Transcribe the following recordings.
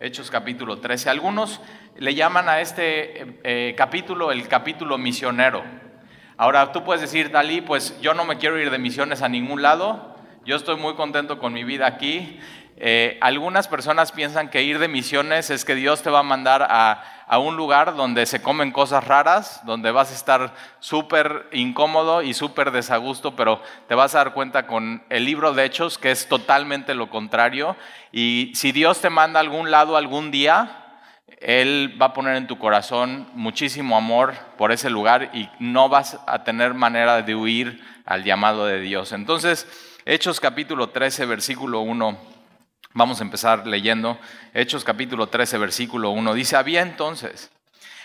Hechos capítulo 13. Algunos le llaman a este eh, eh, capítulo el capítulo misionero. Ahora tú puedes decir, Dalí, pues yo no me quiero ir de misiones a ningún lado, yo estoy muy contento con mi vida aquí. Eh, algunas personas piensan que ir de misiones es que Dios te va a mandar a, a un lugar donde se comen cosas raras, donde vas a estar súper incómodo y súper desagusto, pero te vas a dar cuenta con el libro de Hechos que es totalmente lo contrario. Y si Dios te manda a algún lado algún día, él va a poner en tu corazón muchísimo amor por ese lugar y no vas a tener manera de huir al llamado de Dios. Entonces, Hechos capítulo 13, versículo 1, vamos a empezar leyendo. Hechos capítulo 13, versículo 1, dice, había entonces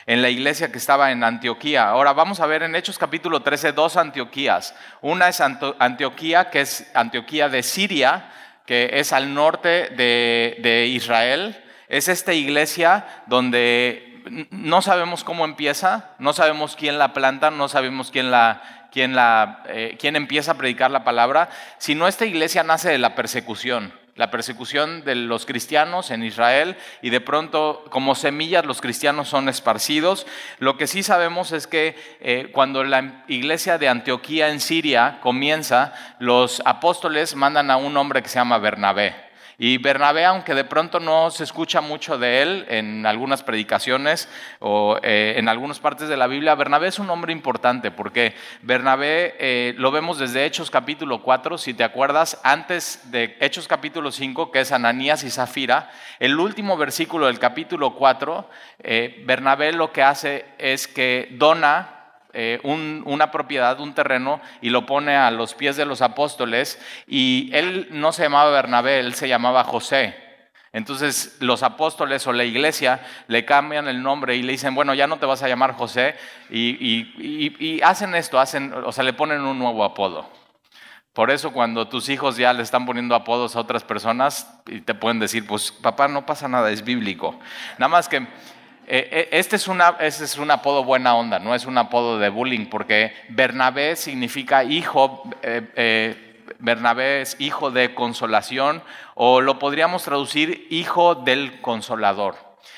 en la iglesia que estaba en Antioquía. Ahora vamos a ver en Hechos capítulo 13 dos Antioquías. Una es Antioquía, que es Antioquía de Siria, que es al norte de, de Israel es esta iglesia donde no sabemos cómo empieza, no sabemos quién la planta, no sabemos quién la, quién la, eh, quién empieza a predicar la palabra, sino esta iglesia nace de la persecución la persecución de los cristianos en Israel y de pronto como semillas los cristianos son esparcidos. Lo que sí sabemos es que eh, cuando la iglesia de Antioquía en Siria comienza, los apóstoles mandan a un hombre que se llama Bernabé. Y Bernabé, aunque de pronto no se escucha mucho de él en algunas predicaciones o eh, en algunas partes de la Biblia, Bernabé es un hombre importante porque Bernabé eh, lo vemos desde Hechos capítulo 4, si te acuerdas, antes de Hechos capítulo 5, que es Ananías y Zafira, el último versículo del capítulo 4, eh, Bernabé lo que hace es que dona eh, una propiedad, un terreno, y lo pone a los pies de los apóstoles. Y él no se llamaba Bernabé, él se llamaba José. Entonces los apóstoles o la iglesia le cambian el nombre y le dicen, bueno, ya no te vas a llamar José. Y, hacen esto, hacen, o sea, le ponen un nuevo apodo. Por eso cuando tus hijos ya le están poniendo apodos a otras personas y te pueden decir, pues papá, no pasa nada, es bíblico. Nada más que este es, una, este es un apodo buena onda, no es un apodo de bullying, porque Bernabé significa hijo, eh, Bernabé es hijo de consolación, o lo podríamos traducir hijo del consolador.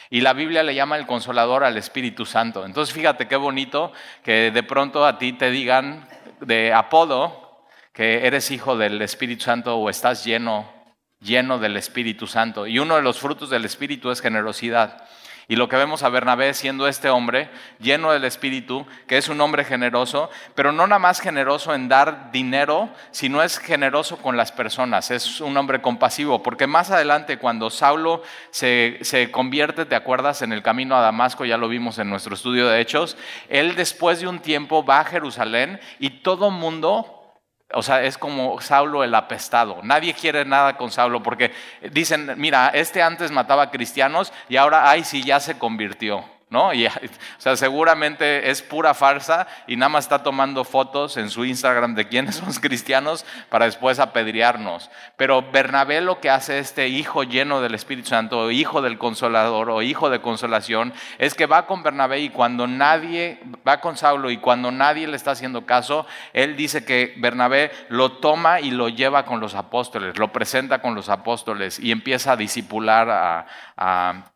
Y la Biblia le llama el consolador al Espíritu Santo. Entonces fíjate qué bonito que de pronto a ti te digan de apodo que eres hijo del Espíritu Santo o estás lleno, lleno del Espíritu Santo. Y uno de los frutos del Espíritu es generosidad. Y lo que vemos a Bernabé siendo este hombre lleno del Espíritu, que es un hombre generoso, pero no nada más generoso en dar dinero, sino es generoso con las personas, es un hombre compasivo, porque más adelante cuando Saulo se, se convierte, ¿te acuerdas? En el camino a Damasco, ya lo vimos en nuestro estudio de Hechos, él después de un tiempo va a Jerusalén y todo mundo o sea, es como Saulo el apestado. Nadie quiere nada con Saulo porque dicen, mira, este antes mataba cristianos y ahora, ay, sí, ya se convirtió. ¿No? Y, o sea, seguramente es pura farsa y nada más está tomando fotos en su Instagram de quiénes son cristianos para después apedrearnos. Pero Bernabé lo que hace este hijo lleno del Espíritu Santo, hijo del consolador o hijo de consolación, es que va con Bernabé y cuando nadie, va con Saulo y cuando nadie le está haciendo caso, él dice que Bernabé lo toma y lo lleva con los apóstoles, lo presenta con los apóstoles y empieza a disipular a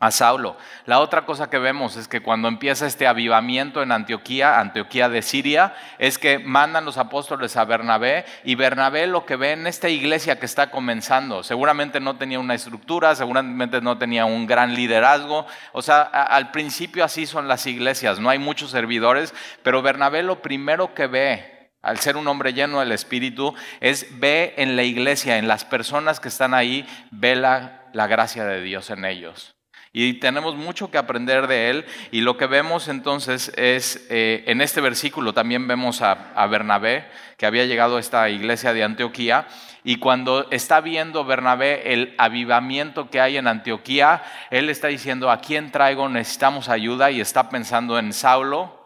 a Saulo. La otra cosa que vemos es que cuando empieza este avivamiento en Antioquía, Antioquía de Siria, es que mandan los apóstoles a Bernabé y Bernabé lo que ve en esta iglesia que está comenzando, seguramente no tenía una estructura, seguramente no tenía un gran liderazgo, o sea, al principio así son las iglesias, no hay muchos servidores, pero Bernabé lo primero que ve al ser un hombre lleno del Espíritu, es ve en la iglesia, en las personas que están ahí, ve la, la gracia de Dios en ellos. Y tenemos mucho que aprender de él. Y lo que vemos entonces es, eh, en este versículo también vemos a, Bernabé, que había llegado a esta iglesia de Antioquía. Y cuando está viendo Bernabé el avivamiento que hay en Antioquía, él está diciendo, ¿a quién traigo? Necesitamos ayuda. Y está pensando en Saulo.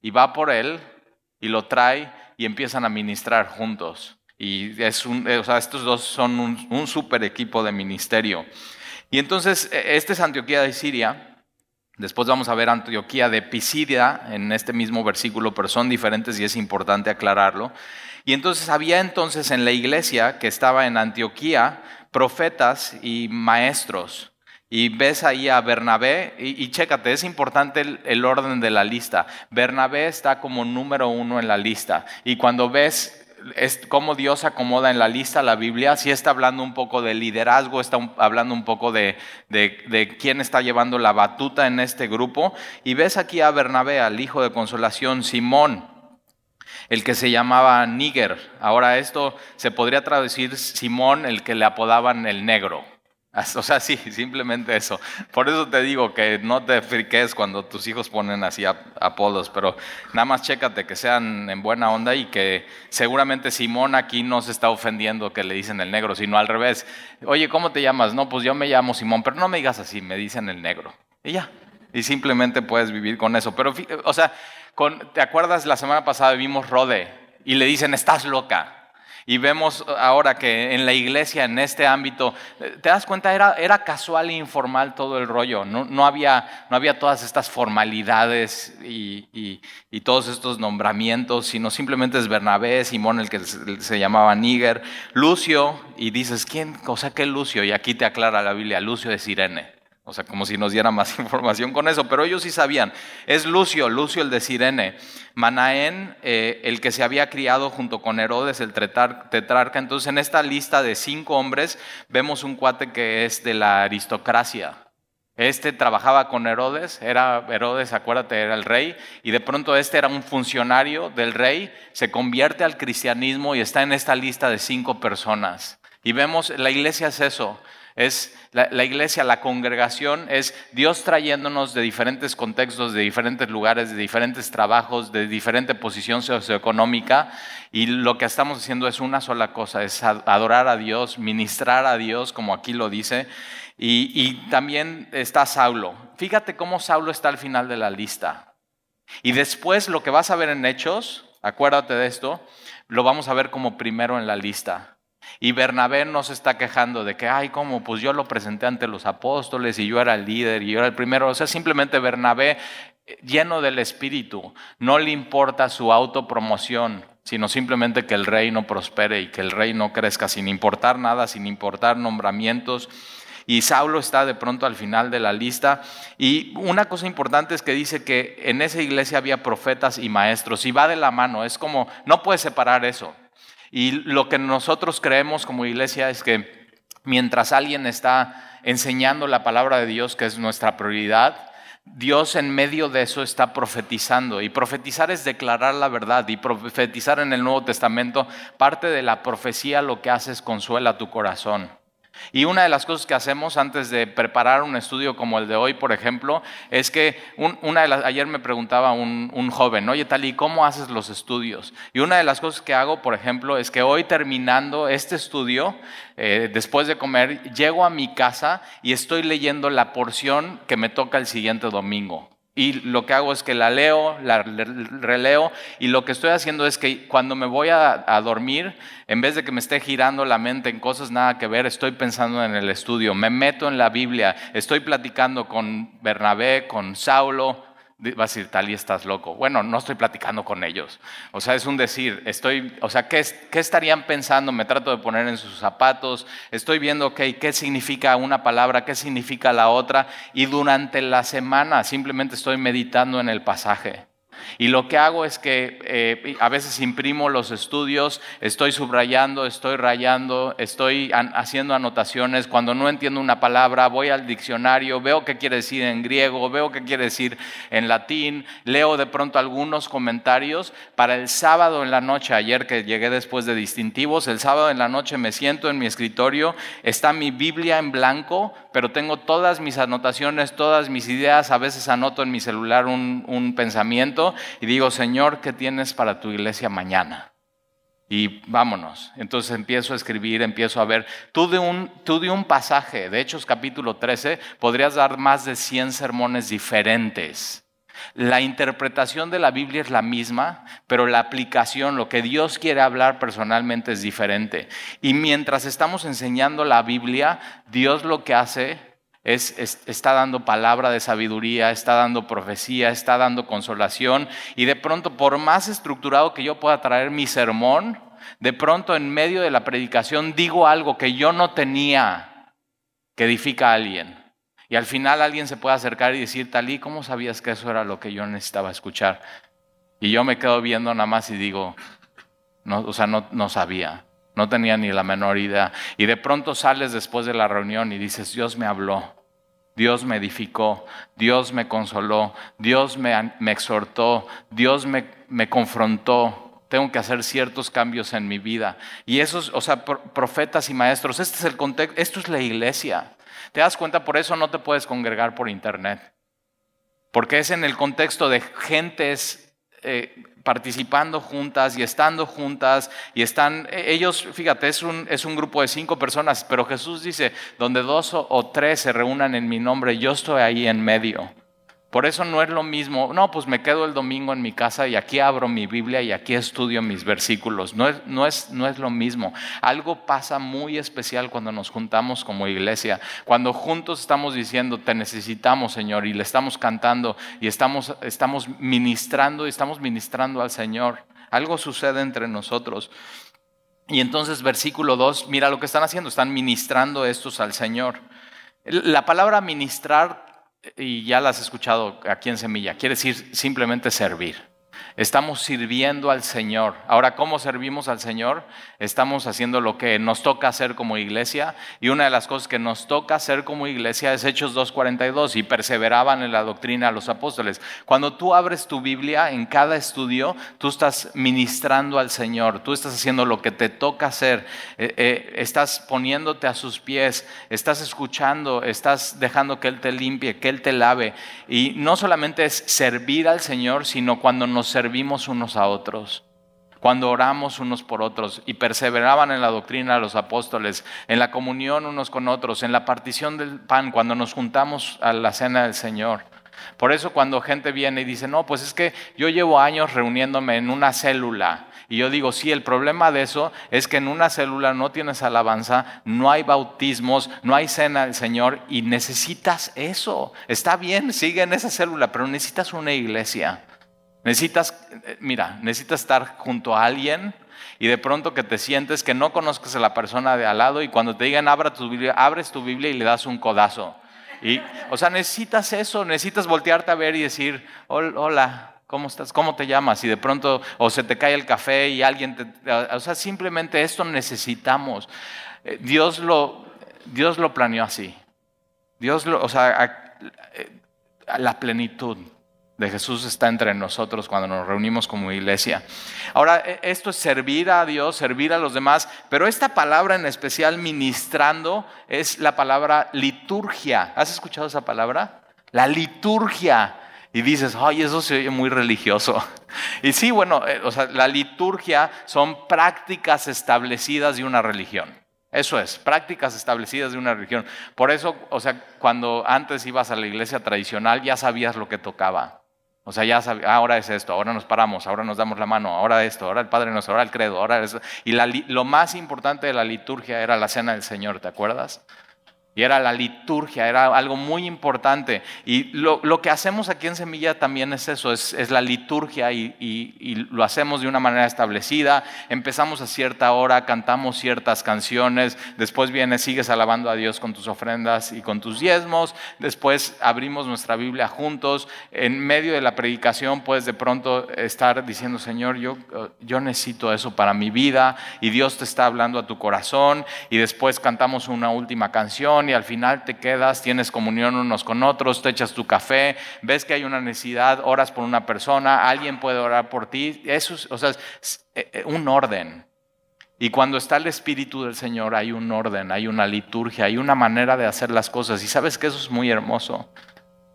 Y va por él y lo trae y empiezan a ministrar juntos. Y estos dos son un, un super equipo de ministerio. Y entonces, e, este es Antioquía de Siria. Después vamos a ver Antioquía de Pisidia en este mismo versículo, pero son diferentes y es importante aclararlo. Y entonces había entonces en la iglesia que estaba en Antioquía profetas y maestros. y ves ahí a Bernabé, y, chécate, es importante el, orden de la lista. Bernabé está como número uno en la lista, y cuando ves es cómo Dios acomoda en la lista la Biblia, sí está hablando un poco de liderazgo, está hablando un poco de, de, quién está llevando la batuta en este grupo, y ves aquí a Bernabé, al hijo de consolación, Simón, el que se llamaba Níger. Ahora esto se podría traducir Simón, el que le apodaban el negro. O sea, sí, simplemente eso. Por eso te digo que no te friques cuando tus hijos ponen así apodos, pero nada más chécate que sean en buena onda y que seguramente Simón aquí no se está ofendiendo que le dicen el negro, sino al revés. Oye, ¿cómo te llamas? No, pues yo me llamo Simón, pero no me digas así, me dicen el negro. Y ya. Y simplemente puedes vivir con eso. Pero, o sea, ¿te acuerdas la semana pasada vimos Rode y le dicen, estás loca? Y vemos ahora que en la iglesia, en este ámbito, te das cuenta, era, era casual e informal todo el rollo. No, no, había, no había todas estas formalidades y, y, todos estos nombramientos, sino simplemente es Bernabé, Simón, el que se, llamaba Níger, Lucio, y dices, ¿quién? O sea, ¿qué Lucio? Y aquí te aclara la Biblia, Lucio de Sirene. O sea, como si nos diera más información con eso, pero ellos sí sabían. Es Lucio, Lucio el de Sirene. Manaén, eh, el que se había criado junto con Herodes, el tetrarca. Entonces, en esta lista de cinco hombres, vemos un cuate que es de la aristocracia. Este trabajaba con Herodes, era Herodes, acuérdate, era el rey, y de pronto este era un funcionario del rey, se convierte al cristianismo y está en esta lista de cinco personas. Y vemos, la iglesia es eso, es la, iglesia, la congregación, es Dios trayéndonos de diferentes contextos, de diferentes lugares, de diferentes trabajos, de diferente posición socioeconómica. Y lo que estamos haciendo es una sola cosa, es adorar a Dios, ministrar a Dios, como aquí lo dice. Y, también está Saulo. Fíjate cómo Saulo está al final de la lista. Y después lo que vas a ver en Hechos, acuérdate de esto, lo vamos a ver como primero en la lista. Y Bernabé no se está quejando de que, ay, ¿cómo? Pues yo lo presenté ante los apóstoles y yo era el líder y yo era el primero. O sea, simplemente Bernabé, eh, lleno del Espíritu, no le importa su autopromoción, sino simplemente que el reino prospere y que el reino crezca sin importar nada, sin importar nombramientos. Y Saulo está de pronto al final de la lista. Y una cosa importante es que dice que en esa iglesia había profetas y maestros. Y va de la mano. Es como, no puedes separar eso. Y lo que nosotros creemos como iglesia es que mientras alguien está enseñando la palabra de Dios, que es nuestra prioridad, Dios en medio de eso está profetizando. Y profetizar es declarar la verdad. Y profetizar en el Nuevo Testamento, parte de la profecía lo que hace es consuela tu corazón. Y una de las cosas que hacemos antes de preparar un estudio como el de hoy, por ejemplo, es que una de las, ayer me preguntaba un, un, joven, oye, tal, ¿y cómo haces los estudios? Y una de las cosas que hago, por ejemplo, es que hoy terminando este estudio, eh, después de comer, llego a mi casa y estoy leyendo la porción que me toca el siguiente domingo. Y lo que hago es que la leo, la releo, y lo que estoy haciendo es que cuando me voy a, dormir, en vez de que me esté girando la mente en cosas nada que ver, estoy pensando en el estudio, me meto en la Biblia, estoy platicando con Bernabé, con Saulo, Va a decir, tal y estás loco. Bueno, no estoy platicando con ellos. O sea, es un decir, estoy, o sea, ¿qué, ¿qué, estarían pensando? Me trato de poner en sus zapatos, estoy viendo, ok, ¿qué significa una palabra? ¿Qué significa la otra? Y durante la semana simplemente estoy meditando en el pasaje. Y lo que hago es que eh, a veces imprimo los estudios, estoy subrayando, estoy rayando, estoy haciendo anotaciones. Cuando no entiendo una palabra, voy al diccionario, veo qué quiere decir en griego, veo qué quiere decir en latín, leo de pronto algunos comentarios. Para el sábado en la noche, ayer que llegué después de distintivos, el sábado en la noche me siento en mi escritorio, está mi Biblia en blanco, pero tengo todas mis anotaciones, todas mis ideas, a veces anoto en mi celular un pensamiento y digo, Señor, ¿qué tienes para tu iglesia mañana? Y vámonos. Entonces empiezo a escribir, empiezo a ver. Tú de un, tú de un pasaje, de Hechos capítulo 13, podrías dar más de 100 sermones diferentes. La interpretación de la Biblia es la misma, pero la aplicación, lo que Dios quiere hablar personalmente es diferente. Y mientras estamos enseñando la Biblia, Dios lo que hace está dando palabra de sabiduría, está dando profecía, está dando consolación. Y de pronto, por más estructurado que yo pueda traer mi sermón, de pronto en medio de la predicación digo algo que yo no tenía que edifica a alguien. Y al final alguien se puede acercar y decir, Talí, ¿cómo sabías que eso era lo que yo necesitaba escuchar? Y yo me quedo viendo nada más y digo, no, o sea, no, no sabía, no tenía ni la menor idea. Y de pronto sales después de la reunión y dices, Dios me habló, Dios me edificó, Dios me consoló, Dios me, me exhortó, Dios me, me confrontó, tengo que hacer ciertos cambios en mi vida. Y esos, o sea, profetas y maestros, este es el contexto, esto es la iglesia. ¿Te das cuenta? Por eso no te puedes congregar por internet. Porque es en el contexto de gentes eh, participando juntas y estando juntas y están, e, ellos, fíjate, es un, es un grupo de cinco personas, pero Jesús dice, donde dos o tres se reúnan en mi nombre, yo estoy ahí en medio. Por eso no es lo mismo, no, pues me quedo el domingo en mi casa y aquí abro mi Biblia y aquí estudio mis versículos. No es, no es, no es lo mismo. Algo pasa muy especial cuando nos juntamos como iglesia, cuando juntos estamos diciendo, te necesitamos Señor, y le estamos cantando y estamos, estamos ministrando y estamos ministrando al Señor. Algo sucede entre nosotros. Y entonces versículo 2, mira lo que están haciendo, están ministrando estos al Señor. La palabra ministrar y ya las has escuchado aquí en Semilla, quiere decir simplemente servir. Estamos sirviendo al Señor. Ahora, ¿cómo servimos al Señor? Estamos haciendo lo que nos toca hacer como iglesia. Y una de las cosas que nos toca hacer como iglesia es Hechos 2.42 y perseveraban en la doctrina los apóstoles. Cuando tú abres tu Biblia en cada estudio, tú estás ministrando al Señor. Tú estás haciendo lo que te toca hacer. Eh, eh, estás poniéndote a sus pies. Estás escuchando. Estás dejando que Él te limpie, que Él te lave. Y no solamente es servir al Señor, sino cuando nos servimos unos a otros, cuando oramos unos por otros y perseveraban en la doctrina de los apóstoles, en la comunión unos con otros, en la partición del pan, cuando nos juntamos a la cena del Señor. Por eso cuando gente viene y dice, no, pues es que yo llevo años reuniéndome en una célula. Y yo digo, sí, el problema de eso es que en una célula no tienes alabanza, no hay bautismos, no hay cena del Señor y necesitas eso. Está bien, sigue en esa célula, pero necesitas una iglesia. Necesitas, eh, mira, necesitas estar junto a alguien y de pronto que te sientes que no conozcas a la persona de al lado y cuando te digan abra tu Biblia, abres tu Biblia y le das un codazo. Y, o sea, necesitas eso, necesitas voltearte a ver y decir, hola, ¿cómo estás? ¿Cómo te llamas? Y de pronto, o se te cae el café y alguien te... O sea, simplemente esto necesitamos. Eh, Dios lo, Dios lo planeó así. Dios lo, o sea, eh, la plenitud de Jesús está entre nosotros cuando nos reunimos como iglesia. Ahora, e, esto es servir a Dios, servir a los demás, pero esta palabra en especial, ministrando, es la palabra liturgia. ¿Has escuchado esa palabra? La liturgia. Y dices, ay, eso se oye muy religioso. Y sí, bueno, eh, o sea, la liturgia son prácticas establecidas de una religión. Eso es, prácticas establecidas de una religión. Por eso, o sea, cuando antes ibas a la iglesia tradicional ya sabías lo que tocaba. O sea, ya sabía, ah, ahora es esto, ahora nos paramos, ahora nos damos la mano, ahora esto, ahora el Padre nos, ahora el credo, ahora eso. Y lo más importante de la liturgia era la cena del Señor, ¿te acuerdas? Y era la liturgia, era algo muy importante. Y lo, que hacemos aquí en Semilla también es eso, es, la liturgia y, lo hacemos de una manera establecida. Empezamos a cierta hora, cantamos ciertas canciones, después viene, sigues alabando a Dios con tus ofrendas y con tus diezmos, después abrimos nuestra Biblia juntos. En medio de la predicación puedes de pronto estar diciendo, Señor, yo, yo necesito eso para mi vida y Dios te está hablando a tu corazón y después cantamos una última canción y al final te quedas, tienes comunión unos con otros, te echas tu café, ves que hay una necesidad, oras por una persona, alguien puede orar por ti. Eso es, o sea, eh, eh, un orden. Y cuando está el Espíritu del Señor hay un orden, hay una liturgia, hay una manera de hacer las cosas. Y sabes que eso es muy hermoso.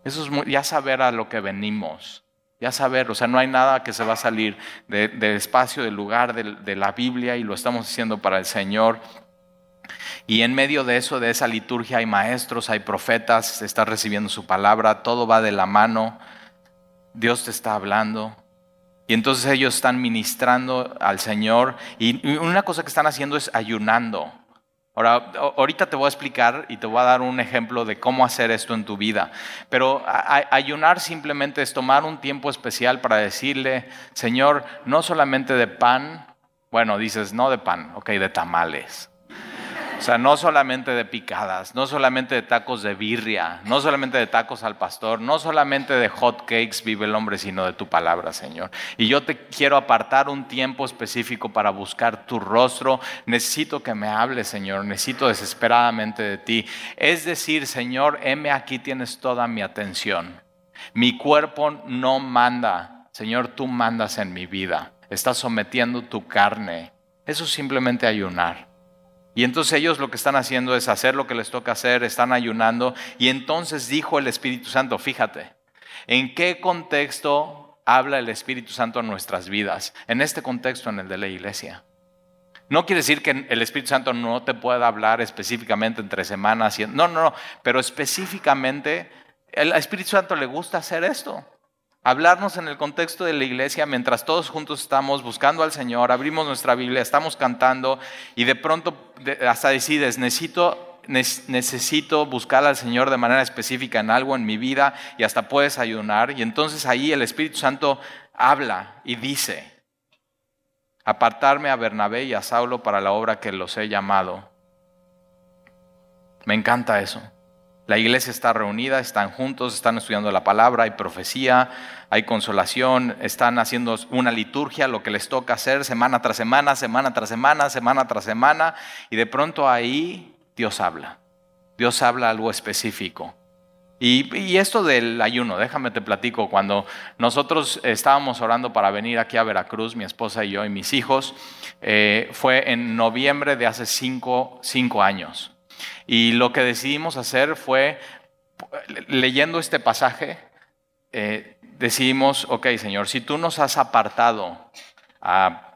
Eso es ya saber a lo que venimos. Ya saber, o sea, no hay nada que se va a salir del espacio, del lugar, de la Biblia y lo estamos haciendo para el Señor. Y en medio de eso, de esa liturgia, hay maestros, hay profetas, se está recibiendo su palabra, todo va de la mano, Dios te está hablando. Y entonces ellos están ministrando al Señor y una cosa que están haciendo es ayunando. Ahora, ahorita te voy a explicar y te voy a dar un ejemplo de cómo hacer esto en tu vida. Pero ayunar simplemente es tomar un tiempo especial para decirle, Señor, no solamente de pan, bueno, dices, no de pan, ok, de tamales. O sea, no solamente de picadas, no solamente de tacos de birria, no solamente de tacos al pastor, no solamente de hot cakes vive el hombre, sino de tu palabra, Señor. Y yo te quiero apartar un tiempo específico para buscar tu rostro. Necesito que me hables, Señor. Necesito desesperadamente de ti. Es decir, Señor, heme aquí tienes toda mi atención. Mi cuerpo no manda. Señor, tú mandas en mi vida. Estás sometiendo tu carne. Eso es simplemente ayunar. Y entonces ellos lo que están haciendo es hacer lo que les toca hacer, están ayunando. Y entonces dijo el Espíritu Santo, fíjate, ¿en qué contexto habla el Espíritu Santo en nuestras vidas? En este contexto, en el de la iglesia. No quiere decir que el Espíritu Santo no te pueda hablar específicamente entre semanas. No, no, no, pero específicamente el Espíritu Santo le gusta hacer esto hablarnos en el contexto de la iglesia mientras todos juntos estamos buscando al Señor, abrimos nuestra Biblia, estamos cantando y de pronto hasta decides, necesito, necesito buscar al Señor de manera específica en algo en mi vida y hasta puedes ayunar y entonces ahí el Espíritu Santo habla y dice, apartarme a Bernabé y a Saulo para la obra que los he llamado. Me encanta eso. La iglesia está reunida, están juntos, están estudiando la palabra, hay profecía, hay consolación, están haciendo una liturgia, lo que les toca hacer semana tras semana, semana tras semana, semana tras semana, y de pronto ahí Dios habla. Dios habla algo específico. Y, esto del ayuno, déjame te platico, cuando nosotros estábamos orando para venir aquí a Veracruz, mi esposa y yo y mis hijos, eh, fue en noviembre de hace cinco, cinco años. Y lo que decidimos hacer fue, leyendo este pasaje, eh, decidimos, ok Señor, si tú nos has apartado a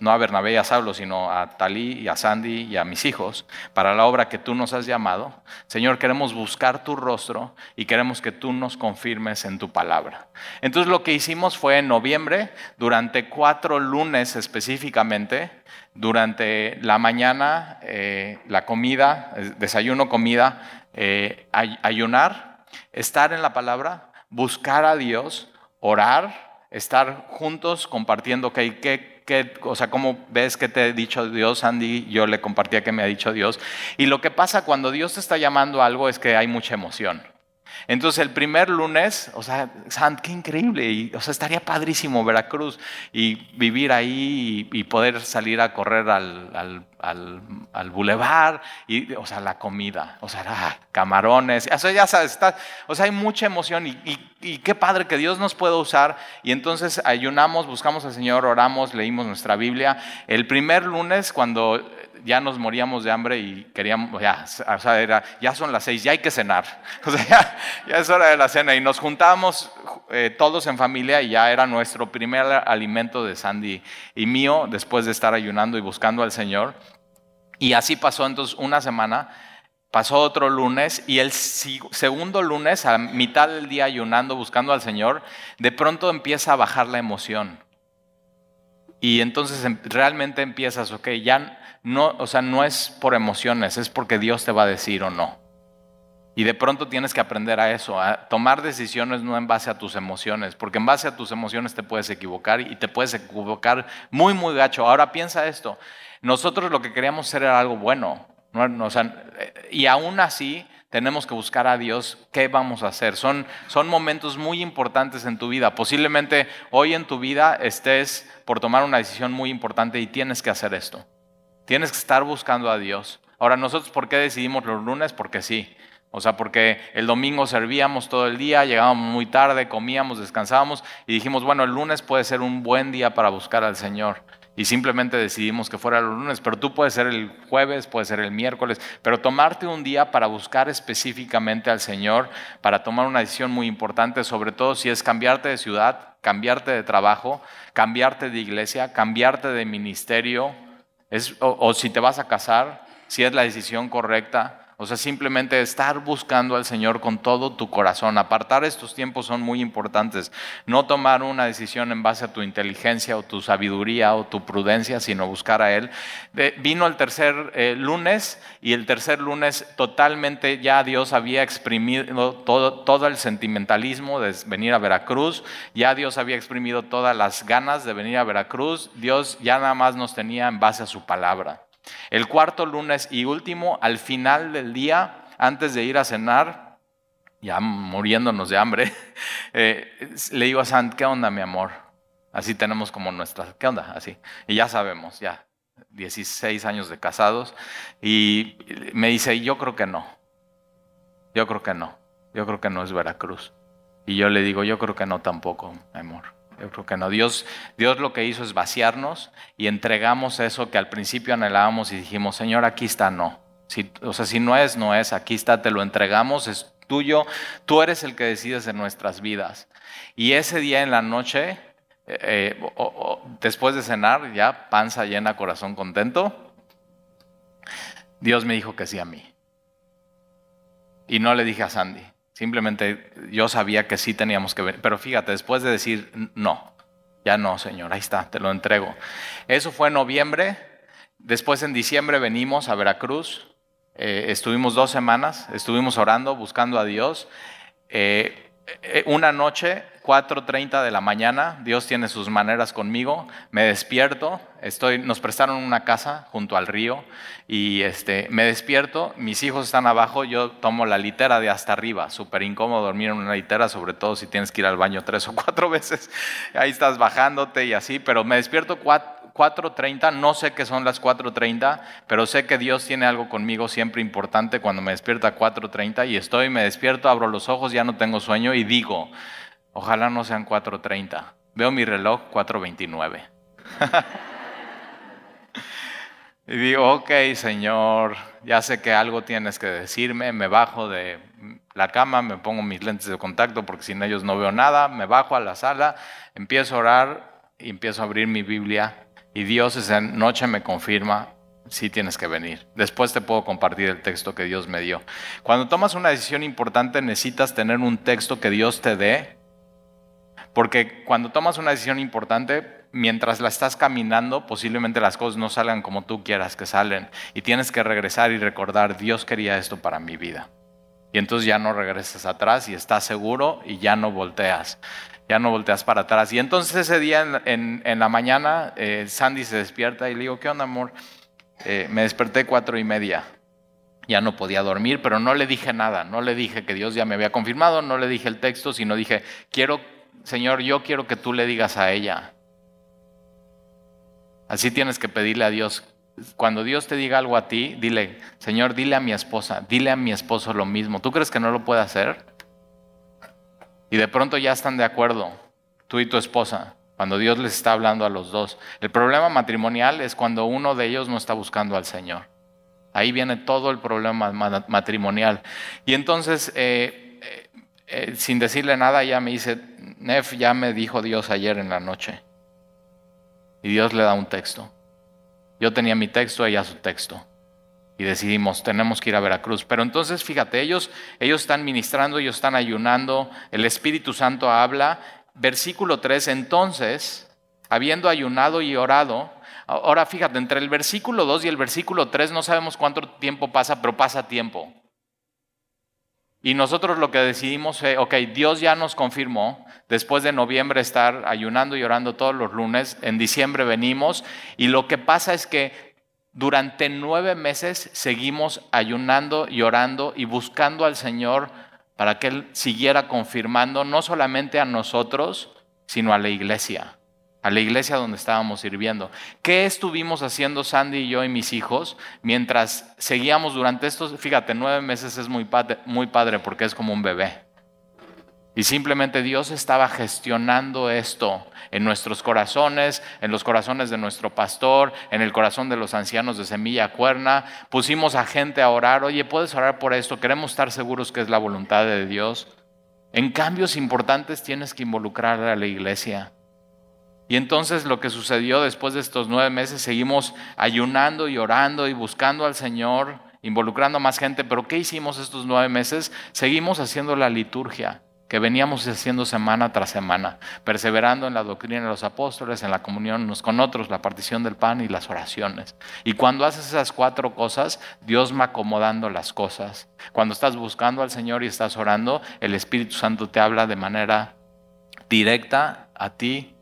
no a Bernabé y a Saulo, sino a Talí y a Sandy y a mis hijos, para la obra que tú nos has llamado. Señor, queremos buscar tu rostro y queremos que tú nos confirmes en tu palabra. Entonces lo que hicimos fue en noviembre, durante cuatro lunes específicamente, durante la mañana, eh, la comida, desayuno, comida, eh, ayunar, estar en la palabra, buscar a Dios, orar, estar juntos compartiendo que, o sea, cómo ves que te ha dicho Dios, Andy, yo le compartía que me ha dicho Dios. Y lo que pasa cuando Dios te está llamando algo es que hay mucha emoción. Entonces el primer lunes, o sea, Sant, qué increíble, o sea, estaría padrísimo Veracruz y vivir ahí y, poder salir a correr al, al, al, bulevar, y, o sea, la comida, o sea, ah, camarones, o sea, ya sabes, está, o sea, hay mucha emoción y, qué padre que Dios nos pueda usar. Y entonces ayunamos, buscamos al Señor, oramos, leímos nuestra Biblia. El primer lunes, cuando ya nos moríamos de hambre y queríamos, ya, o sea, era, ya son las seis, ya hay que cenar. O sea, ya, es hora de la cena. Y nos juntábamos eh, todos en familia y ya era nuestro primer alimento de Sandy y mío después de estar ayunando y buscando al Señor. Y así pasó entonces una semana. Pasó otro lunes y el segundo lunes, a mitad del día ayunando, buscando al Señor, de pronto empieza a bajar la emoción. Y entonces em, realmente empiezas, ok, ya no, o sea, no es por emociones, es porque Dios te va a decir o no. Y de pronto tienes que aprender a eso, a tomar decisiones no en base a tus emociones, porque en base a tus emociones te puedes equivocar y te puedes equivocar muy, muy gacho. Ahora piensa esto, nosotros lo que queríamos era algo bueno, y aún así tenemos que buscar a Dios qué vamos a hacer. Son, son momentos muy importantes en tu vida. Posiblemente hoy en tu vida estés por tomar una decisión muy importante y tienes que hacer esto. Tienes que estar buscando a Dios. Ahora, nosotros, ¿por qué decidimos los lunes? Porque sí. O sea, porque el domingo servíamos todo el día, llegábamos muy tarde, comíamos, descansábamos y dijimos, bueno, el lunes puede ser un buen día para buscar al Señor. Y simplemente decidimos que fuera los lunes, pero tú puedes ser el jueves, puede ser el miércoles, pero tomarte un día para buscar específicamente al Señor, para tomar una decisión muy importante, sobre todo si es cambiarte de ciudad, cambiarte de trabajo, cambiarte de iglesia, cambiarte de ministerio, o, si te vas a casar, si es la decisión correcta. O sea, simplemente estar buscando al Señor con todo tu corazón. Apartar estos tiempos son muy importantes. No tomar una decisión en base a tu inteligencia o tu sabiduría o tu prudencia, sino buscar a Él. vino el tercer eh, lunes y el tercer lunes totalmente ya Dios había exprimido todo, todo el sentimentalismo de venir a Veracruz. Ya Dios había exprimido todas las ganas de venir a Veracruz. Dios ya nada más nos tenía en base a su palabra. El cuarto lunes y último, al final del día, antes de ir a cenar, ya muriéndonos de hambre, eh, le digo a Sant, ¿qué onda, mi amor? Así tenemos como nuestras, ¿qué onda? Así. Y ya sabemos, ya, 16 años de casados. Y me dice, yo creo que no. Yo creo que no. Yo creo que no es Veracruz. Y yo le digo, yo creo que no tampoco, mi amor. Yo creo que no. Dios, Dios lo que hizo es vaciarnos y entregamos eso que al principio anhelábamos y dijimos, Señor, aquí está, no. Si, o sea, si no es, no es, aquí está, te lo entregamos, es tuyo, tú eres el que decides en nuestras vidas. Y ese día en la noche, eh, eh, después de cenar, ya panza llena, corazón contento, Dios me dijo que sí a mí. Y no le dije a Sandy. Simplemente yo sabía que sí teníamos que venir. Pero fíjate, después de decir no, ya no, Señor, ahí está, te lo entrego. Eso fue en noviembre. Después en diciembre venimos a Veracruz. Eh, estuvimos dos semanas, estuvimos orando, buscando a Dios. Eh, una noche, 4.30 de la mañana, Dios tiene sus maneras conmigo, me despierto, estoy, nos prestaron una casa junto al río y este, me despierto, mis hijos están abajo, yo tomo la litera de hasta arriba, súper incómodo dormir en una litera, sobre todo si tienes que ir al baño tres o cuatro veces, ahí estás bajándote y así, pero me despierto 4.30, no sé qué son las 4.30, pero sé que Dios tiene algo conmigo siempre importante cuando me despierta a 4.30 y estoy, me despierto, abro los ojos, ya no tengo sueño y digo, ojalá no sean 4.30. Veo mi reloj 4.29. y digo, ok, Señor, ya sé que algo tienes que decirme, me bajo de la cama, me pongo mis lentes de contacto porque sin ellos no veo nada, me bajo a la sala, empiezo a orar y empiezo a abrir mi Biblia y Dios esa noche me confirma, sí tienes que venir. Después te puedo compartir el texto que Dios me dio. Cuando tomas una decisión importante necesitas tener un texto que Dios te dé, porque cuando tomas una decisión importante, mientras la estás caminando, posiblemente las cosas no salgan como tú quieras que salen. Y tienes que regresar y recordar, Dios quería esto para mi vida. Y entonces ya no regresas atrás y estás seguro y ya no volteas ya no volteas para atrás. Y entonces ese día en, la mañana, eh, Sandy se despierta y le digo, ¿qué onda, amor? Eh, me desperté cuatro y media. Ya no podía dormir, pero no le dije nada. No le dije que Dios ya me había confirmado, no le dije el texto, sino dije, quiero, Señor, yo quiero que tú le digas a ella. Así tienes que pedirle a Dios. Cuando Dios te diga algo a ti, dile, Señor, dile a mi esposa, dile a mi esposo lo mismo. ¿Tú crees que no lo puede hacer? Y de pronto ya están de acuerdo, tú y tu esposa, cuando Dios les está hablando a los dos. El problema matrimonial es cuando uno de ellos no está buscando al Señor. Ahí viene todo el problema matrimonial. Y entonces, eh, eh, eh, sin decirle nada, ya me dice, Nef, ya me dijo Dios ayer en la noche. Y Dios le da un texto. Yo tenía mi texto, ella su texto y decidimos, tenemos que ir a Veracruz. Pero entonces, fíjate, ellos, ellos están ministrando, ellos están ayunando, el Espíritu Santo habla. Versículo 3, entonces, habiendo ayunado y orado, ahora fíjate, entre el versículo 2 y el versículo 3 no sabemos cuánto tiempo pasa, pero pasa tiempo. Y nosotros lo que decidimos fue, ok, Dios ya nos confirmó, después de noviembre estar ayunando y orando todos los lunes, en diciembre venimos, y lo que pasa es que durante nueve meses seguimos ayunando y y buscando al Señor para que Él siguiera confirmando no solamente a nosotros, sino a la iglesia, a la iglesia donde estábamos sirviendo. ¿Qué estuvimos haciendo Sandy y yo y mis hijos mientras seguíamos durante estos, fíjate, nueve meses es muy padre, muy padre porque es como un bebé. Y simplemente Dios estaba gestionando esto en nuestros corazones, en los corazones de nuestro pastor, en el corazón de los ancianos de Semilla Cuerna. Pusimos a gente a orar, oye, puedes orar por esto, queremos estar seguros que es la voluntad de Dios. En cambios importantes tienes que involucrar a la iglesia. Y entonces lo que sucedió después de estos nueve meses, seguimos ayunando y orando y buscando al Señor, involucrando a más gente, pero ¿qué hicimos estos nueve meses? Seguimos haciendo la liturgia que veníamos haciendo semana tras semana, perseverando en la doctrina de los apóstoles, en la comunión unos con otros, la partición del pan y las oraciones. Y cuando haces esas cuatro cosas, Dios va acomodando las cosas. Cuando estás buscando al Señor y estás orando, el Espíritu Santo te habla de manera directa a ti,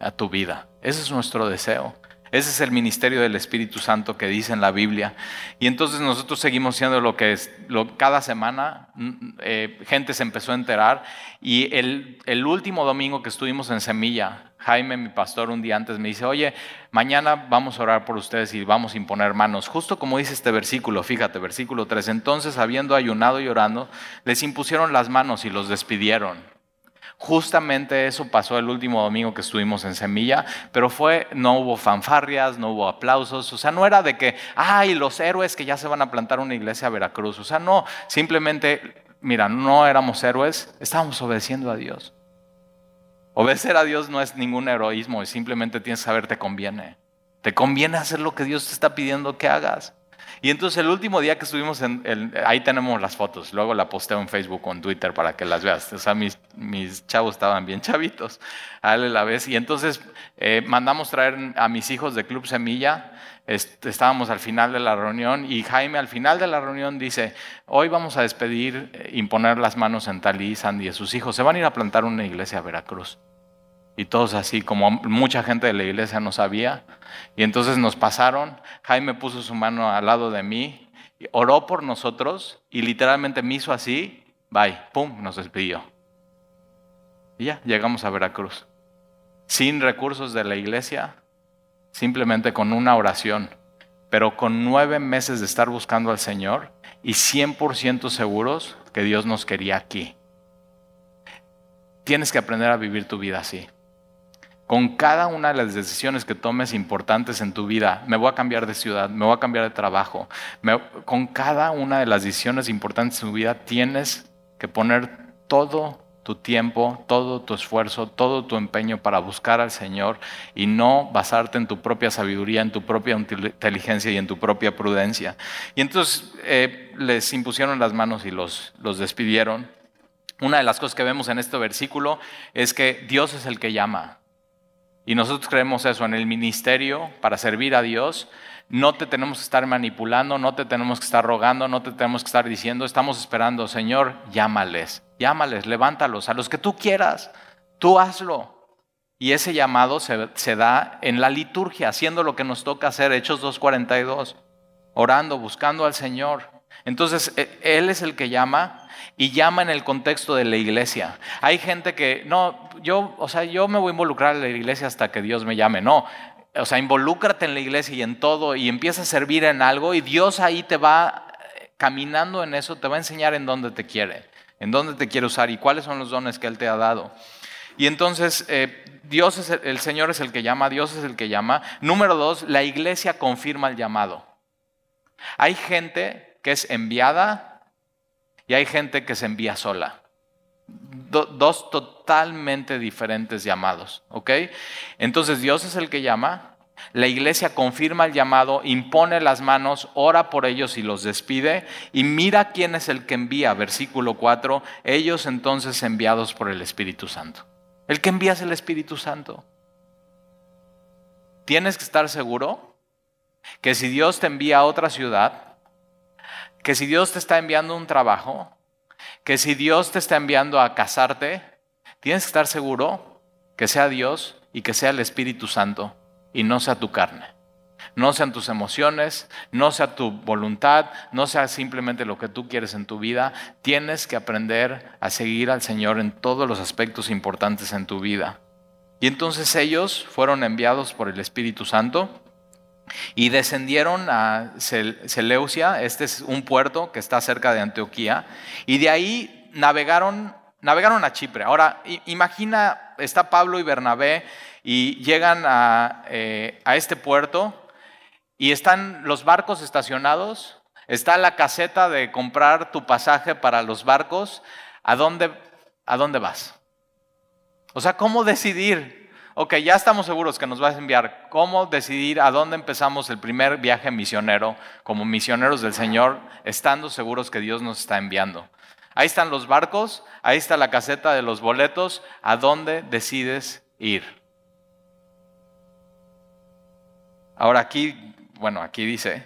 a tu vida. Ese es nuestro deseo. Ese es el ministerio del Espíritu Santo que dice en la Biblia. Y entonces nosotros seguimos siendo lo que es, lo, cada semana mm, eh, gente se empezó a enterar. Y el, el último domingo que estuvimos en Semilla, Jaime, mi pastor, un día antes me dice, oye, mañana vamos a orar por ustedes y vamos a imponer manos. Justo como dice este versículo, fíjate, versículo 3. Entonces, habiendo ayunado y orando, les impusieron las manos y los despidieron. Justamente eso pasó el último domingo que estuvimos en Semilla, pero fue, no hubo fanfarrias, no hubo aplausos, o sea, no era de que, ay, los héroes que ya se van a plantar una iglesia a Veracruz, o sea, no, simplemente, mira, no éramos héroes, estábamos obedeciendo a Dios. Obedecer a Dios no es ningún heroísmo, simplemente tienes que saber, te conviene. Te conviene hacer lo que Dios te está pidiendo que hagas. Y entonces el último día que estuvimos en, ahí tenemos las fotos, luego la posteo en Facebook o en Twitter para que las veas. O sea, mis, chavos estaban bien chavitos, a la vez. Y entonces eh, mandamos traer a mis hijos de Club Semilla, estábamos al final de la reunión y Jaime al final de la reunión dice, hoy vamos a despedir, eh, imponer las manos en Talí, Sandy y sus hijos, se van a ir a plantar una iglesia a Veracruz. Y todos así, como mucha gente de la iglesia no sabía. Y entonces nos pasaron, Jaime puso su mano al lado de mí, oró por nosotros y literalmente me hizo así, bye, pum, nos despidió. Y ya, llegamos a Veracruz. Sin recursos de la iglesia, simplemente con una oración, pero con nueve meses de estar buscando al Señor y 100% seguros que Dios nos quería aquí. Tienes que aprender a vivir tu vida así. Con cada una de las decisiones que tomes importantes en tu vida, me voy a cambiar de ciudad, me voy a cambiar de trabajo, con cada una de las decisiones importantes en tu vida tienes que poner todo tu tiempo, todo tu esfuerzo, todo tu empeño para buscar al Señor y no basarte en tu propia sabiduría, en tu propia inteligencia y en tu propia prudencia. Y entonces eh, les impusieron las manos y los, los despidieron. Una de las cosas que vemos en este versículo es que Dios es el que llama. Y nosotros creemos eso en el ministerio para servir a Dios. No te tenemos que estar manipulando, no te tenemos que estar rogando, no te tenemos que estar diciendo, estamos esperando, Señor, llámales, llámales, levántalos, a los que tú quieras, tú hazlo. Y ese llamado se, se da en la liturgia, haciendo lo que nos toca hacer, Hechos 2.42, orando, buscando al Señor. Entonces, e, Él es el que llama y llama en el contexto de la iglesia. Hay gente que, no, yo, o sea, yo me voy a involucrar en la iglesia hasta que Dios me llame. No, o sea, involúcrate en la iglesia y en todo y empieza a servir en algo y Dios ahí te va eh, caminando en eso, te va a enseñar en dónde te quiere, en dónde te quiere usar y cuáles son los dones que Él te ha dado. Y entonces, eh, Dios es el, el Señor es el que llama, Dios es el que llama. Número dos, la iglesia confirma el llamado. Hay gente que es enviada y hay gente que se envía sola. dos totalmente diferentes llamados, ¿ok? Entonces Dios es el que llama, la iglesia confirma el llamado, impone las manos, ora por ellos y los despide. Y mira quién es el que envía, versículo 4, ellos entonces enviados por el Espíritu Santo. El que envía es el Espíritu Santo. Tienes que estar seguro que si Dios te envía a otra ciudad, que si Dios te está enviando un trabajo, que si Dios te está enviando a casarte, tienes que estar seguro que sea Dios y que sea el Espíritu Santo y no sea tu carne. No sean tus emociones, no sea tu voluntad, no sea simplemente lo que tú quieres en tu vida. Tienes que aprender a seguir al Señor en todos los aspectos importantes en tu vida. Y entonces ellos fueron enviados por el Espíritu Santo y descendieron a Seleucia, este es un puerto que está cerca de Antioquía, y de ahí navegaron, navegaron a Chipre. Ahora, imagina, está Pablo y Bernabé y llegan a, eh, a este puerto y están los barcos estacionados, está la caseta de comprar tu pasaje para los barcos, ¿a dónde, a dónde vas? O sea, ¿cómo decidir? Ok, ya estamos seguros que nos vas a enviar. ¿Cómo decidir a dónde empezamos el primer viaje misionero como misioneros del Señor, estando seguros que Dios nos está enviando? Ahí están los barcos, ahí está la caseta de los boletos, ¿a dónde decides ir? Ahora aquí, bueno, aquí dice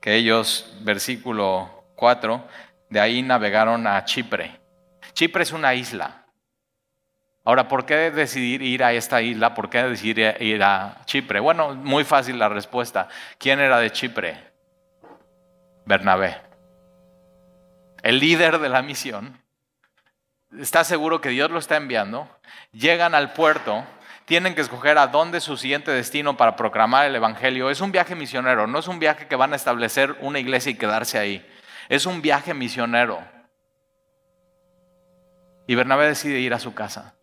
que ellos, versículo 4, de ahí navegaron a Chipre. Chipre es una isla. Ahora, ¿por qué decidir ir a esta isla? ¿Por qué decidir ir a Chipre? Bueno, muy fácil la respuesta. ¿Quién era de Chipre? Bernabé. El líder de la misión. Está seguro que Dios lo está enviando. Llegan al puerto. Tienen que escoger a dónde su siguiente destino para proclamar el Evangelio. Es un viaje misionero, no es un viaje que van a establecer una iglesia y quedarse ahí. Es un viaje misionero. Y Bernabé decide ir a su casa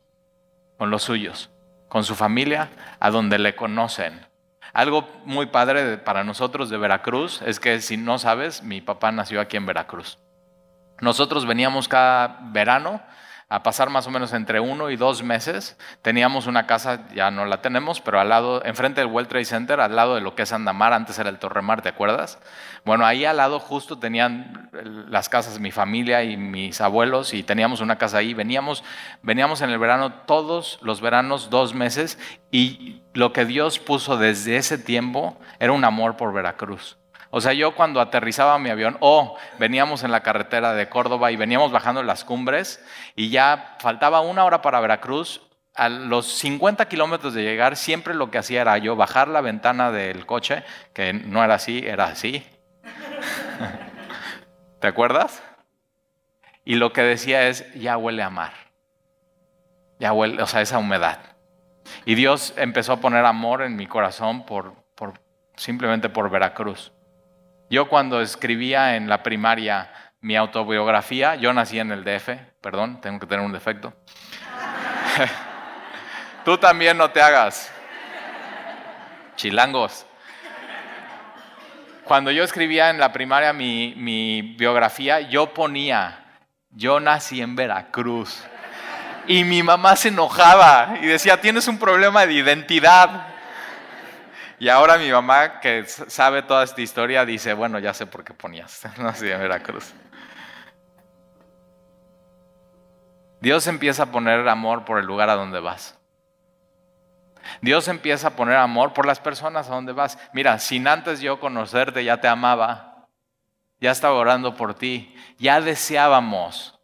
con los suyos, con su familia, a donde le conocen. Algo muy padre para nosotros de Veracruz es que si no sabes, mi papá nació aquí en Veracruz. Nosotros veníamos cada verano a pasar más o menos entre uno y dos meses. Teníamos una casa, ya no la tenemos, pero al lado, enfrente del World Trade Center, al lado de lo que es Andamar, antes era el Torremar, ¿te acuerdas? Bueno, ahí al lado justo tenían las casas mi familia y mis abuelos y teníamos una casa ahí. Veníamos, veníamos en el verano todos los veranos, dos meses, y lo que Dios puso desde ese tiempo era un amor por Veracruz. O sea, yo cuando aterrizaba mi avión, o veníamos en la carretera de Córdoba y veníamos bajando las cumbres y ya faltaba una hora para Veracruz, a los 50 kilómetros de llegar, siempre lo que hacía era yo bajar la ventana del coche, que no era así, era así. ¿Te acuerdas? Y lo que decía es, ya huele a mar. Ya huele, o sea, esa humedad. Y Dios empezó a poner amor en mi corazón por, por simplemente por Veracruz. Yo cuando escribía en la primaria mi autobiografía, yo nací en el DF, perdón, tengo que tener un defecto. Tú también no te hagas. Chilangos. Cuando yo escribía en la primaria mi, mi biografía, yo ponía, yo nací en Veracruz. Y mi mamá se enojaba y decía, tienes un problema de identidad. Y ahora mi mamá, que sabe toda esta historia, dice, bueno, ya sé por qué ponías, no así en Veracruz. Dios empieza a poner amor por el lugar a donde vas. Dios empieza a poner amor por las personas a donde vas. Mira, sin antes yo conocerte ya te amaba, ya estaba orando por ti, ya deseábamos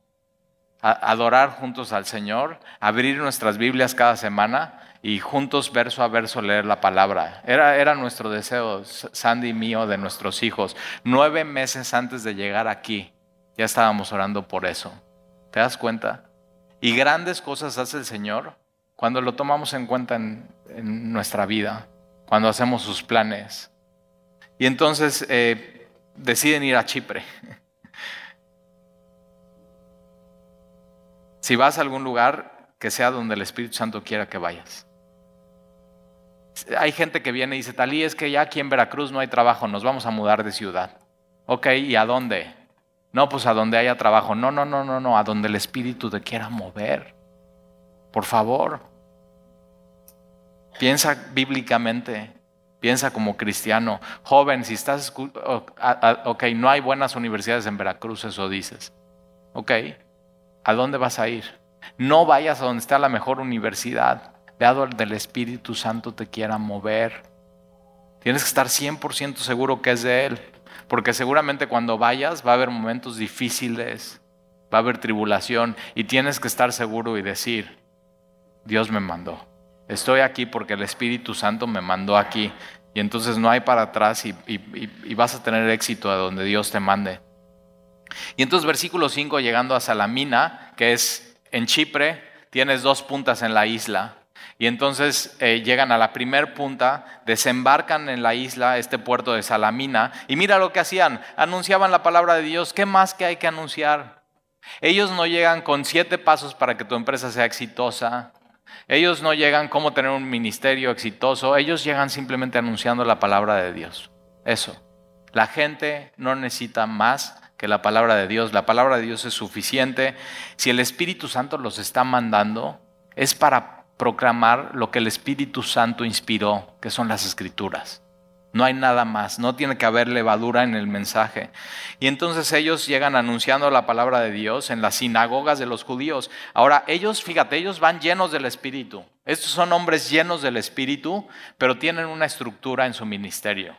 adorar juntos al Señor, abrir nuestras Biblias cada semana y juntos verso a verso leer la palabra. Era, era nuestro deseo, Sandy mío, de nuestros hijos. Nueve meses antes de llegar aquí, ya estábamos orando por eso. ¿Te das cuenta? Y grandes cosas hace el Señor cuando lo tomamos en cuenta en, nuestra vida, cuando hacemos sus planes. Y entonces eh, deciden ir a Chipre. si vas a algún lugar, que sea donde el Espíritu Santo quiera que vayas. Hay gente que viene y dice, Talí, es que ya aquí en Veracruz no hay trabajo, nos vamos a mudar de ciudad. Ok, ¿y a dónde? No, pues a donde haya trabajo. No, no, no, no, no, a donde el Espíritu te quiera mover. Por favor. Piensa bíblicamente, piensa como cristiano. Joven, si estás... Ok, no hay buenas universidades en Veracruz, eso dices. Ok, ¿a dónde vas a ir? No vayas a donde está la mejor universidad dado del Espíritu Santo te quiera mover. Tienes que estar 100% seguro que es de Él, porque seguramente cuando vayas va a haber momentos difíciles, va a haber tribulación y tienes que estar seguro y decir, Dios me mandó. Estoy aquí porque el Espíritu Santo me mandó aquí. Y entonces no hay para atrás y, y vas a tener éxito a donde Dios te mande. Y entonces versículo 5, llegando a Salamina, que es en Chipre, tienes dos puntas en la isla. Y entonces eh, llegan a la primer punta, desembarcan en la isla, este puerto de Salamina, y mira lo que hacían, anunciaban la palabra de Dios. ¿Qué más que hay que anunciar? Ellos no llegan con siete pasos para que tu empresa sea exitosa. Ellos no llegan cómo tener un ministerio exitoso. Ellos llegan simplemente anunciando la palabra de Dios. Eso. La gente no necesita más que la palabra de Dios. La palabra de Dios es suficiente. Si el Espíritu Santo los está mandando, es para proclamar lo que el Espíritu Santo inspiró, que son las escrituras. No hay nada más, no tiene que haber levadura en el mensaje. Y entonces ellos llegan anunciando la palabra de Dios en las sinagogas de los judíos. Ahora, ellos, fíjate, ellos van llenos del Espíritu. Estos son hombres llenos del Espíritu, pero tienen una estructura en su ministerio.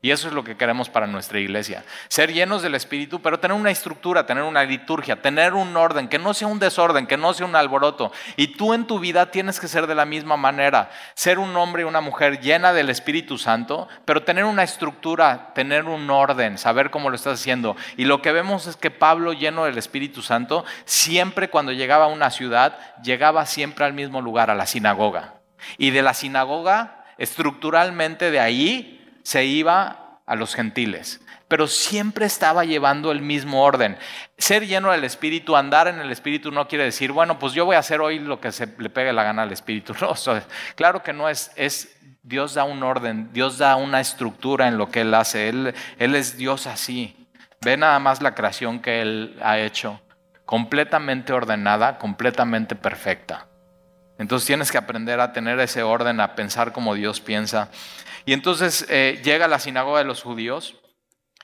Y eso es lo que queremos para nuestra iglesia. Ser llenos del Espíritu, pero tener una estructura, tener una liturgia, tener un orden, que no sea un desorden, que no sea un alboroto. Y tú en tu vida tienes que ser de la misma manera. Ser un hombre y una mujer llena del Espíritu Santo, pero tener una estructura, tener un orden, saber cómo lo estás haciendo. Y lo que vemos es que Pablo, lleno del Espíritu Santo, siempre cuando llegaba a una ciudad, llegaba siempre al mismo lugar, a la sinagoga. Y de la sinagoga, estructuralmente de ahí, se iba a los gentiles, pero siempre estaba llevando el mismo orden. Ser lleno del Espíritu, andar en el Espíritu no quiere decir, bueno, pues yo voy a hacer hoy lo que se le pegue la gana al Espíritu. Claro que no es, es, Dios da un orden, Dios da una estructura en lo que Él hace, Él es Dios así. Ve nada más la creación que Él ha hecho, completamente ordenada, completamente perfecta. Entonces tienes que aprender a tener ese orden, a pensar como Dios piensa. Y entonces eh, llega a la sinagoga de los judíos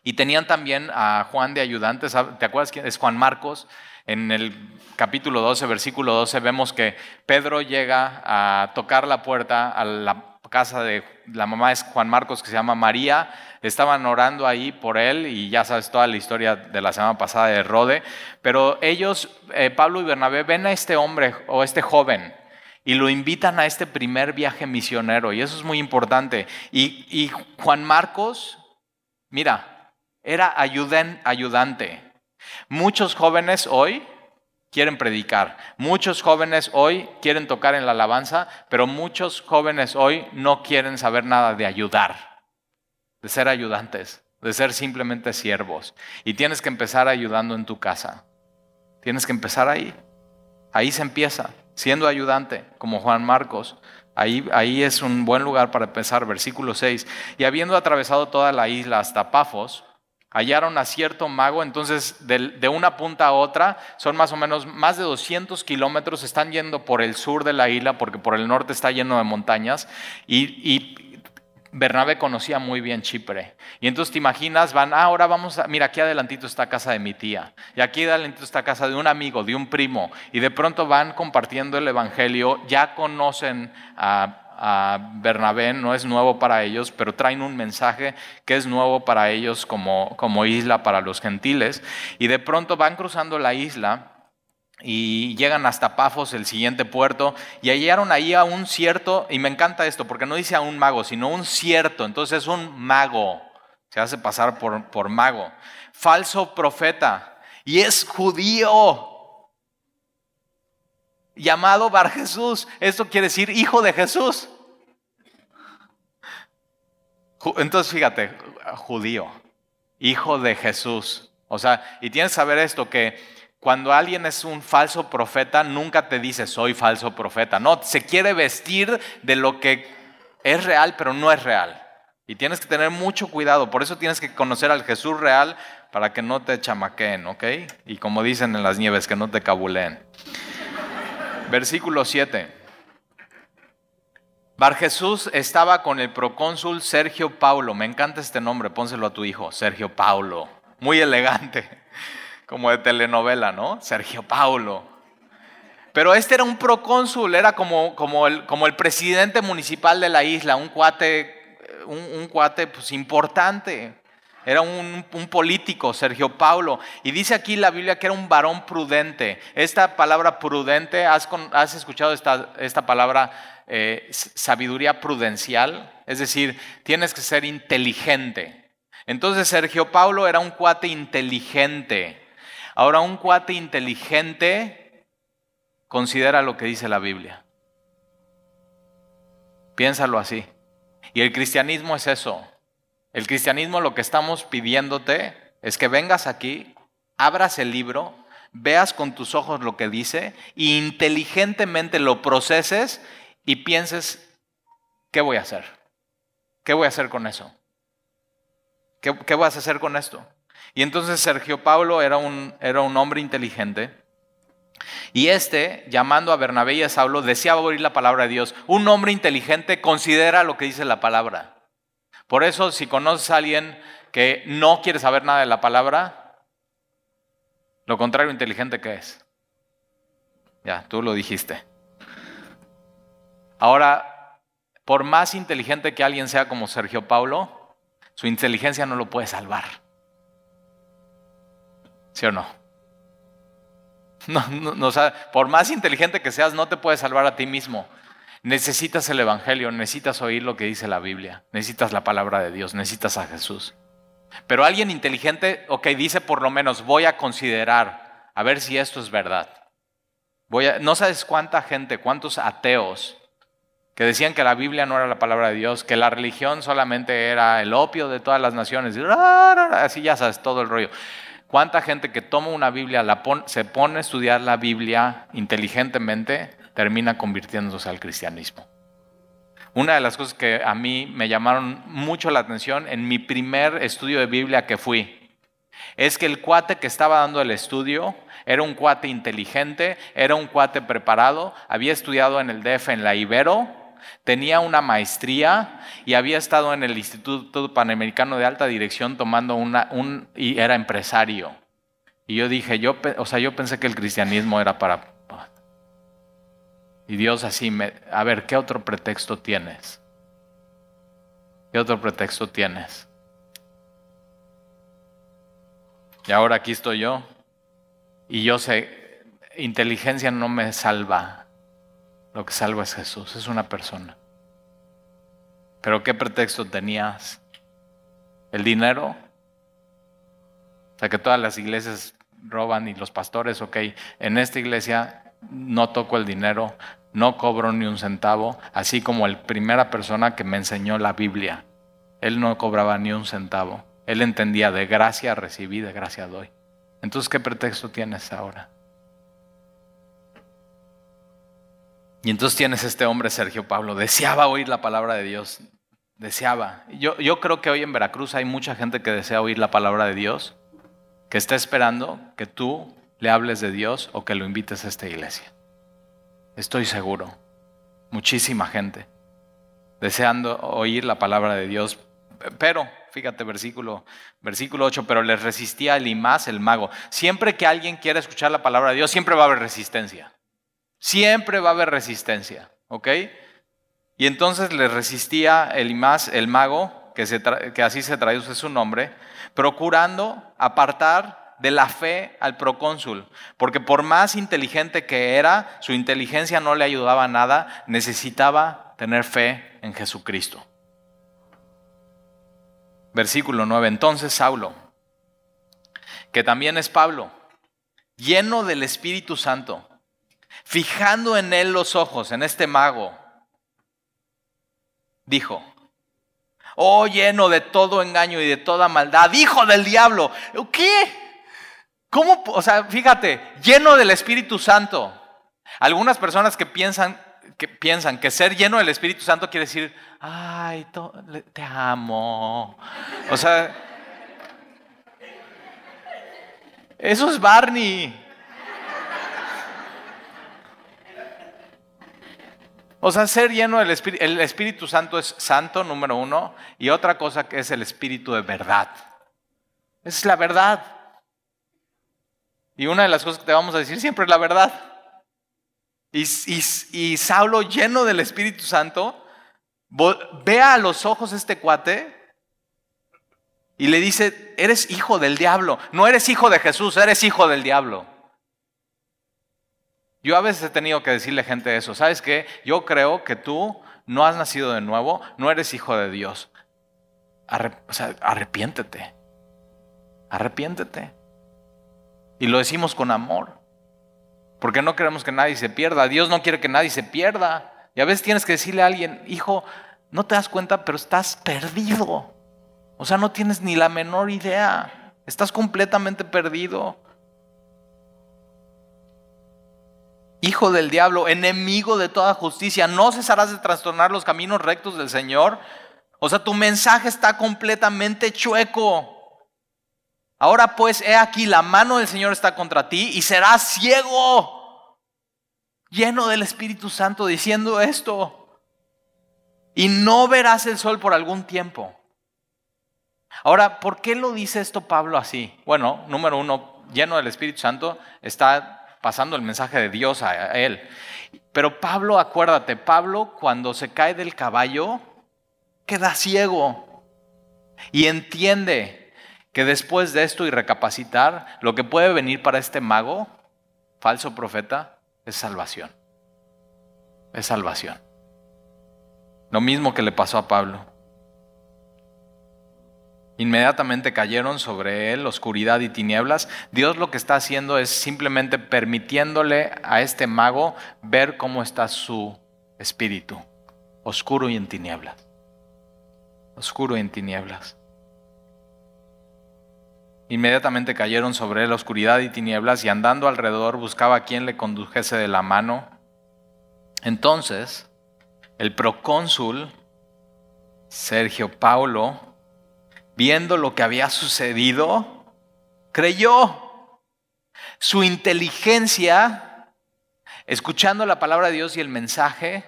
y tenían también a Juan de ayudante. ¿Te acuerdas quién es Juan Marcos? En el capítulo 12, versículo 12, vemos que Pedro llega a tocar la puerta a la casa de la mamá de Juan Marcos que se llama María. Estaban orando ahí por él y ya sabes toda la historia de la semana pasada de Rode. Pero ellos, eh, Pablo y Bernabé, ven a este hombre o este joven y lo invitan a este primer viaje misionero y eso es muy importante. Y, Juan Marcos, mira, era ayudante. Muchos jóvenes hoy quieren predicar, muchos jóvenes hoy quieren tocar en la alabanza, pero muchos jóvenes hoy no quieren saber nada de ayudar, de ser ayudantes, de ser simplemente siervos. Y tienes que empezar ayudando en tu casa. Tienes que empezar ahí. Ahí se empieza siendo ayudante, como Juan Marcos. Ahí, ahí, es un buen lugar para empezar, versículo 6. Y habiendo atravesado toda la isla hasta Pafos, hallaron a cierto mago, entonces de, una punta a otra son más o menos más de 200 kilómetros, están yendo por el sur de la isla, porque por el norte está lleno de montañas, y, Bernabé conocía muy bien Chipre. Y entonces te imaginas, van, ah, ahora vamos a, mira, aquí adelantito está casa de mi tía, y aquí adelantito está casa de un amigo, de un primo, y de pronto van compartiendo el Evangelio, ya conocen a, Bernabé, no es nuevo para ellos, pero traen un mensaje que es nuevo para ellos como, como isla para los gentiles, y de pronto van cruzando la isla y llegan hasta Pafos, el siguiente puerto, y hallaron ahí a un cierto, y me encanta esto, porque no dice a un mago, sino un cierto, entonces es un mago, se hace pasar por, por mago, falso profeta, y es judío, llamado Bar Jesús, esto quiere decir hijo de Jesús. Entonces fíjate, judío, hijo de Jesús. O sea, y tienes que saber esto, que cuando alguien es un falso profeta, nunca te dice soy falso profeta. No, se quiere vestir de lo que es real, pero no es real. Y tienes que tener mucho cuidado. Por eso tienes que conocer al Jesús real para que no te chamaqueen, ¿ok? Y como dicen en las nieves, que no te cabuleen. Versículo 7. Bar Jesús estaba con el procónsul Sergio Paulo. Me encanta este nombre, pónselo a tu hijo, Sergio Paulo. Muy elegante como de telenovela, ¿no? Sergio Paulo. Pero este era un procónsul, era como, como, el, como el presidente municipal de la isla, un cuate, un, cuate pues, importante. Era un, político, Sergio Paulo. Y dice aquí la Biblia que era un varón prudente. Esta palabra prudente, ¿has, has escuchado esta, esta palabra eh, sabiduría prudencial? Es decir, tienes que ser inteligente. Entonces Sergio Paulo era un cuate inteligente. Ahora, un cuate inteligente considera lo que dice la Biblia. Piénsalo así. Y el cristianismo es eso. El cristianismo lo que estamos pidiéndote es que vengas aquí, abras el libro, veas con tus ojos lo que dice e inteligentemente lo proceses y pienses, ¿qué voy a hacer? ¿Qué voy a hacer con eso? ¿Qué, qué vas a hacer con esto? Y entonces Sergio Pablo era un, era un hombre inteligente. Y este, llamando a Bernabé y a Saulo, deseaba oír la palabra de Dios. Un hombre inteligente considera lo que dice la palabra. Por eso, si conoces a alguien que no quiere saber nada de la palabra, lo contrario inteligente que es. Ya, tú lo dijiste. Ahora, por más inteligente que alguien sea como Sergio Paulo, su inteligencia no lo puede salvar. ¿Sí o no? No, no, por más inteligente que seas, no te puedes salvar a ti mismo. Necesitas el Evangelio, necesitas oír lo que dice la Biblia, necesitas la palabra de Dios, necesitas a Jesús. Pero alguien inteligente, ok, dice por lo menos, voy a considerar, a ver si esto es verdad. Voy a, no sabes cuánta gente, cuántos ateos que decían que la Biblia no era la palabra de Dios, que la religión solamente era el opio de todas las naciones, así ya sabes todo el rollo. ¿Cuánta gente que toma una Biblia, se pone a estudiar la Biblia inteligentemente, termina convirtiéndose al cristianismo? Una de las cosas que a mí me llamaron mucho la atención en mi primer estudio de Biblia que fui, es que el cuate que estaba dando el estudio era un cuate inteligente, era un cuate preparado, había estudiado en el DF en la Ibero, tenía una maestría y había estado en el Instituto Panamericano de Alta Dirección tomando una, un, y era empresario. Y yo dije, yo, o sea, yo pensé que el cristianismo era para y Dios así me... A ver, ¿qué otro pretexto tienes? ¿Qué otro pretexto tienes? Y ahora aquí estoy yo. Y yo sé, inteligencia no me salva. Lo que salva es Jesús, es una persona. Pero ¿qué pretexto tenías? ¿El dinero? O sea, que todas las iglesias roban y los pastores, ok, en esta iglesia no toco el dinero, no cobro ni un centavo, así como la primera persona que me enseñó la Biblia. Él no cobraba ni un centavo. Él entendía de gracia recibí, de gracia doy. Entonces, ¿qué pretexto tienes ahora? Y entonces tienes este hombre, Sergio Pablo, deseaba oír la palabra de Dios, deseaba. Yo, yo creo que hoy en Veracruz hay mucha gente que desea oír la palabra de Dios, que está esperando que tú le hables de Dios o que lo invites a esta iglesia. Estoy seguro. Muchísima gente deseando oír la palabra de Dios. Pero, fíjate, versículo, versículo 8, pero les resistía el Imás, el mago. Siempre que alguien quiera escuchar la palabra de Dios, siempre va a haber resistencia. Siempre va a haber resistencia, ¿ok? Y entonces les resistía el Imás, el mago, que, que así se traduce su nombre, procurando apartar de la fe al procónsul, porque por más inteligente que era, su inteligencia no le ayudaba a nada, necesitaba tener fe en Jesucristo. Versículo 9, entonces Saulo, que también es Pablo, lleno del Espíritu Santo, fijando en él los ojos, en este mago, dijo, oh lleno de todo engaño y de toda maldad, hijo del diablo, ¿qué? ¿Cómo? O sea, fíjate, lleno del Espíritu Santo. Algunas personas que piensan que, piensan que ser lleno del Espíritu Santo quiere decir, ay, te amo. O sea, eso es Barney. O sea, ser lleno del Espíritu, el Espíritu Santo es santo, número uno, y otra cosa que es el Espíritu de verdad. Esa es la verdad. Y una de las cosas que te vamos a decir siempre es la verdad. Y, Saulo, lleno del Espíritu Santo, ve a los ojos este cuate y le dice, eres hijo del diablo, no eres hijo de Jesús, eres hijo del diablo. Yo a veces he tenido que decirle a gente eso, ¿sabes qué? Yo creo que tú no has nacido de nuevo, no eres hijo de Dios. o sea, arrepiéntete, arrepiéntete. Y lo decimos con amor. Porque no queremos que nadie se pierda. Dios no quiere que nadie se pierda. Y a veces tienes que decirle a alguien, hijo, no te das cuenta, pero estás perdido. O sea, no tienes ni la menor idea. Estás completamente perdido. Hijo del diablo, enemigo de toda justicia, no cesarás de trastornar los caminos rectos del Señor. O sea, tu mensaje está completamente chueco. Ahora pues, he aquí, la mano del Señor está contra ti y serás ciego, lleno del Espíritu Santo, diciendo esto. Y no verás el sol por algún tiempo. Ahora, ¿por qué lo dice esto Pablo así? Bueno, número uno, lleno del Espíritu Santo, está pasando el mensaje de Dios a él. Pero Pablo, acuérdate, Pablo cuando se cae del caballo, queda ciego. Y entiende que después de esto y recapacitar, lo que puede venir para este mago, falso profeta, es salvación. Es salvación. Lo mismo que le pasó a Pablo. Inmediatamente cayeron sobre él oscuridad y tinieblas. Dios lo que está haciendo es simplemente permitiéndole a este mago ver cómo está su espíritu, oscuro y en tinieblas. Oscuro y en tinieblas. Inmediatamente cayeron sobre él oscuridad y tinieblas y andando alrededor buscaba a quien le condujese de la mano. Entonces, el procónsul Sergio Paulo, viendo lo que había sucedido, creyó. Su inteligencia, escuchando la palabra de Dios y el mensaje,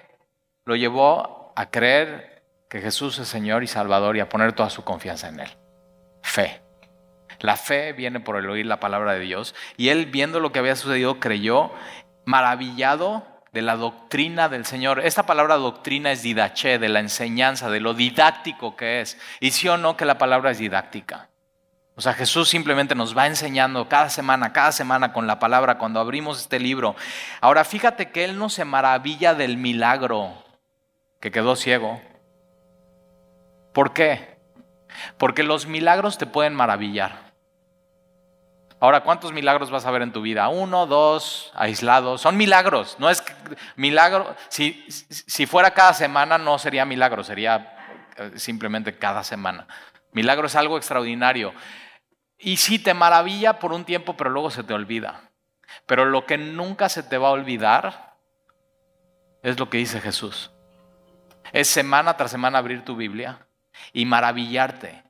lo llevó a creer que Jesús es Señor y Salvador y a poner toda su confianza en Él. Fe. La fe viene por el oír la palabra de Dios y él viendo lo que había sucedido creyó maravillado de la doctrina del Señor. Esta palabra doctrina es didache, de la enseñanza, de lo didáctico que es. Y sí o no que la palabra es didáctica. O sea, Jesús simplemente nos va enseñando cada semana, cada semana con la palabra cuando abrimos este libro. Ahora, fíjate que Él no se maravilla del milagro que quedó ciego. ¿Por qué? Porque los milagros te pueden maravillar. Ahora, ¿cuántos milagros vas a ver en tu vida? Uno, dos, aislados. Son milagros. No es milagro. Si, si fuera cada semana, no sería milagro, sería eh, simplemente cada semana. Milagro es algo extraordinario. Y sí te maravilla por un tiempo, pero luego se te olvida. Pero lo que nunca se te va a olvidar es lo que dice Jesús. Es semana tras semana abrir tu Biblia y maravillarte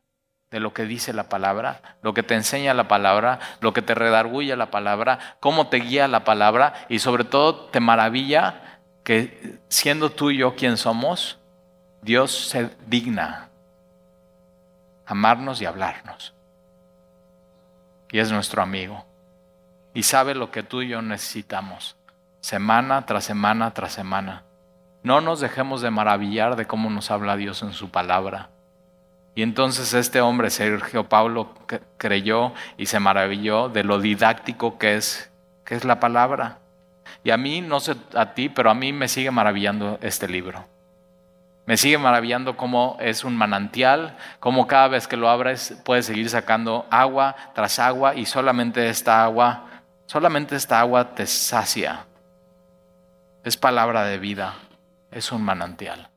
de lo que dice la palabra, lo que te enseña la palabra, lo que te redarguye la palabra, cómo te guía la palabra y sobre todo te maravilla que siendo tú y yo quien somos, Dios se digna amarnos y hablarnos. Y es nuestro amigo. Y sabe lo que tú y yo necesitamos, semana tras semana tras semana. No nos dejemos de maravillar de cómo nos habla Dios en su palabra y entonces este hombre, Sergio Paulo, creyó y se maravilló de lo didáctico que es, que es la palabra. Y a mí, no sé a ti, pero a mí me sigue maravillando este libro. Me sigue maravillando cómo es un manantial, cómo cada vez que lo abres puedes seguir sacando agua tras agua y solamente esta agua, solamente esta agua te sacia. Es palabra de vida, es un manantial.